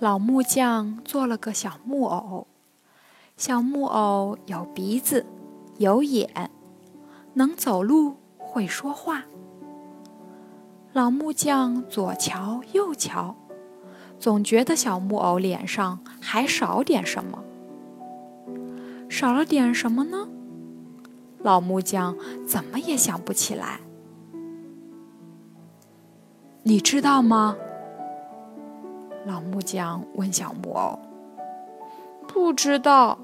老木匠做了个小木偶，小木偶有鼻子，有眼，能走路，会说话。老木匠左瞧右瞧，总觉得小木偶脸上还少点什么。少了点什么呢？老木匠怎么也想不起来。你知道吗？老木匠问小木偶：“不知道。”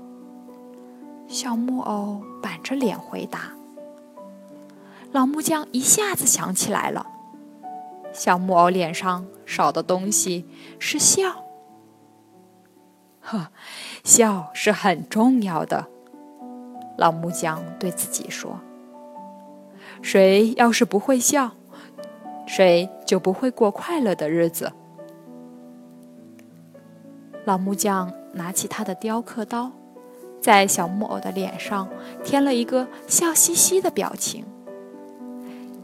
小木偶板着脸回答。老木匠一下子想起来了，小木偶脸上少的东西是笑。呵，笑是很重要的。老木匠对自己说：“谁要是不会笑，谁就不会过快乐的日子。”老木匠拿起他的雕刻刀，在小木偶的脸上添了一个笑嘻嘻的表情。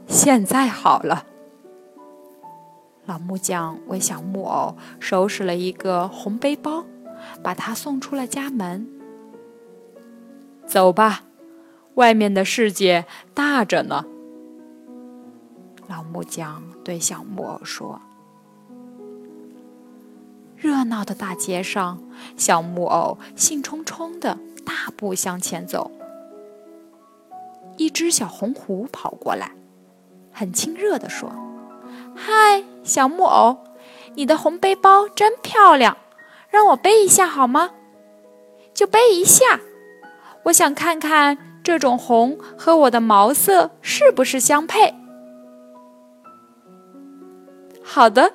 现在好了。老木匠为小木偶收拾了一个红背包，把它送出了家门。走吧，外面的世界大着呢。老木匠对小木偶说。热闹的大街上，小木偶兴冲冲地大步向前走。一只小红狐跑过来，很亲热地说：“嗨，小木偶，你的红背包真漂亮，让我背一下好吗？就背一下，我想看看这种红和我的毛色是不是相配。”好的，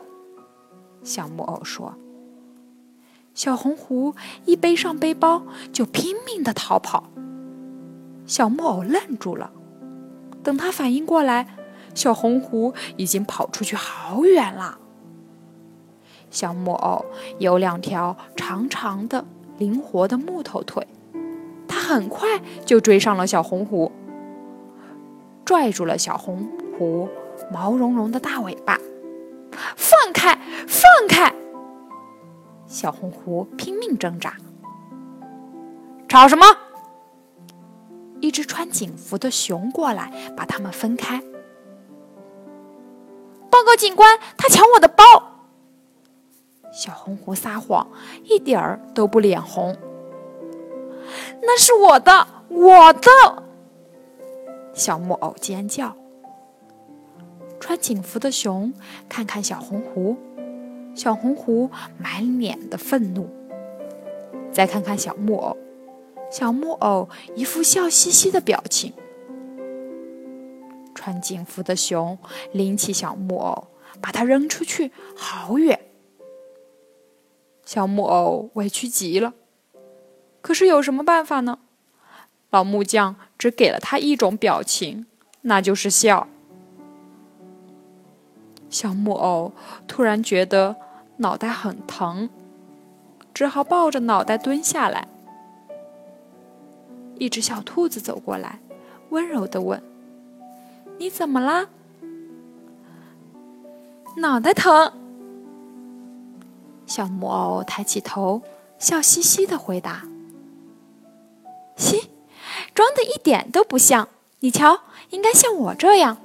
小木偶说。小红狐一背上背包，就拼命的逃跑。小木偶愣住了，等他反应过来，小红狐已经跑出去好远了。小木偶有两条长长的、灵活的木头腿，他很快就追上了小红狐，拽住了小红狐毛茸茸的大尾巴，放开，放开！小红狐拼命挣扎，吵什么？一只穿警服的熊过来，把他们分开。报告警官，他抢我的包！小红狐撒谎，一点儿都不脸红。那是我的，我的！小木偶尖叫。穿警服的熊看看小红狐。小红狐满脸的愤怒，再看看小木偶，小木偶一副笑嘻嘻的表情。穿警服的熊拎起小木偶，把它扔出去好远。小木偶委屈极了，可是有什么办法呢？老木匠只给了他一种表情，那就是笑。小木偶突然觉得脑袋很疼，只好抱着脑袋蹲下来。一只小兔子走过来，温柔的问：“你怎么啦？”“脑袋疼。”小木偶抬起头，笑嘻嘻的回答：“嘻，装的一点都不像。你瞧，应该像我这样。”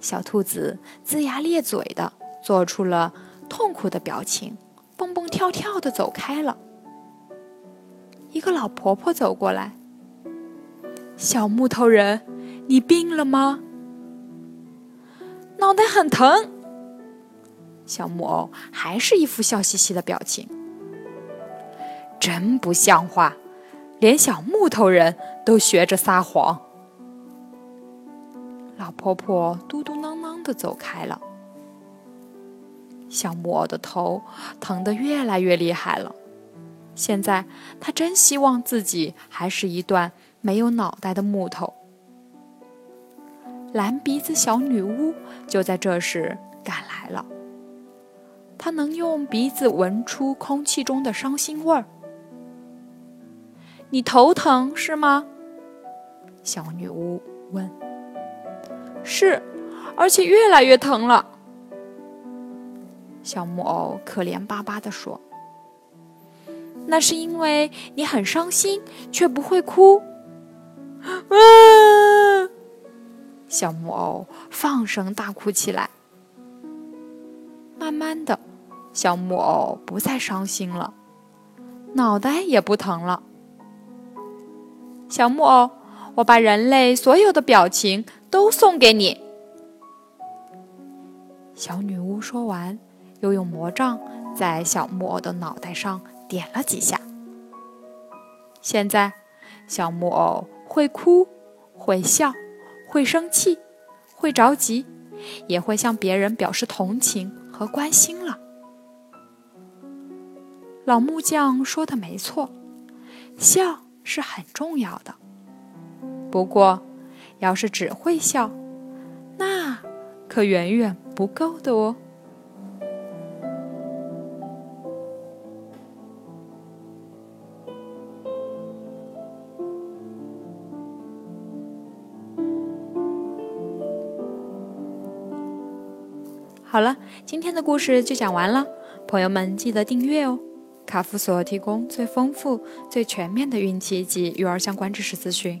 小兔子龇牙咧嘴的做出了痛苦的表情，蹦蹦跳跳的走开了。一个老婆婆走过来：“小木头人，你病了吗？”“脑袋很疼。”小木偶还是一副笑嘻嘻的表情。真不像话，连小木头人都学着撒谎。婆婆嘟嘟囔囔的走开了。小木偶的头疼得越来越厉害了。现在他真希望自己还是一段没有脑袋的木头。蓝鼻子小女巫就在这时赶来了。她能用鼻子闻出空气中的伤心味儿。你头疼是吗？小女巫问。是，而且越来越疼了。小木偶可怜巴巴地说。那是因为你很伤心，却不会哭。啊！小木偶放声大哭起来。慢慢的，小木偶不再伤心了，脑袋也不疼了。小木偶，我把人类所有的表情都送给你。小女巫说完，又用魔杖在小木偶的脑袋上。点了几下，现在小木偶会哭，会笑，会生气，会着急，也会向别人表示同情和关心了。老木匠说的没错，笑是很重要的。不过，要是只会笑，那可远远不够的哦。好了，今天的故事就讲完了，朋友们记得订阅哦。卡夫所提供最丰富、最全面的孕期及育儿相关知识资讯，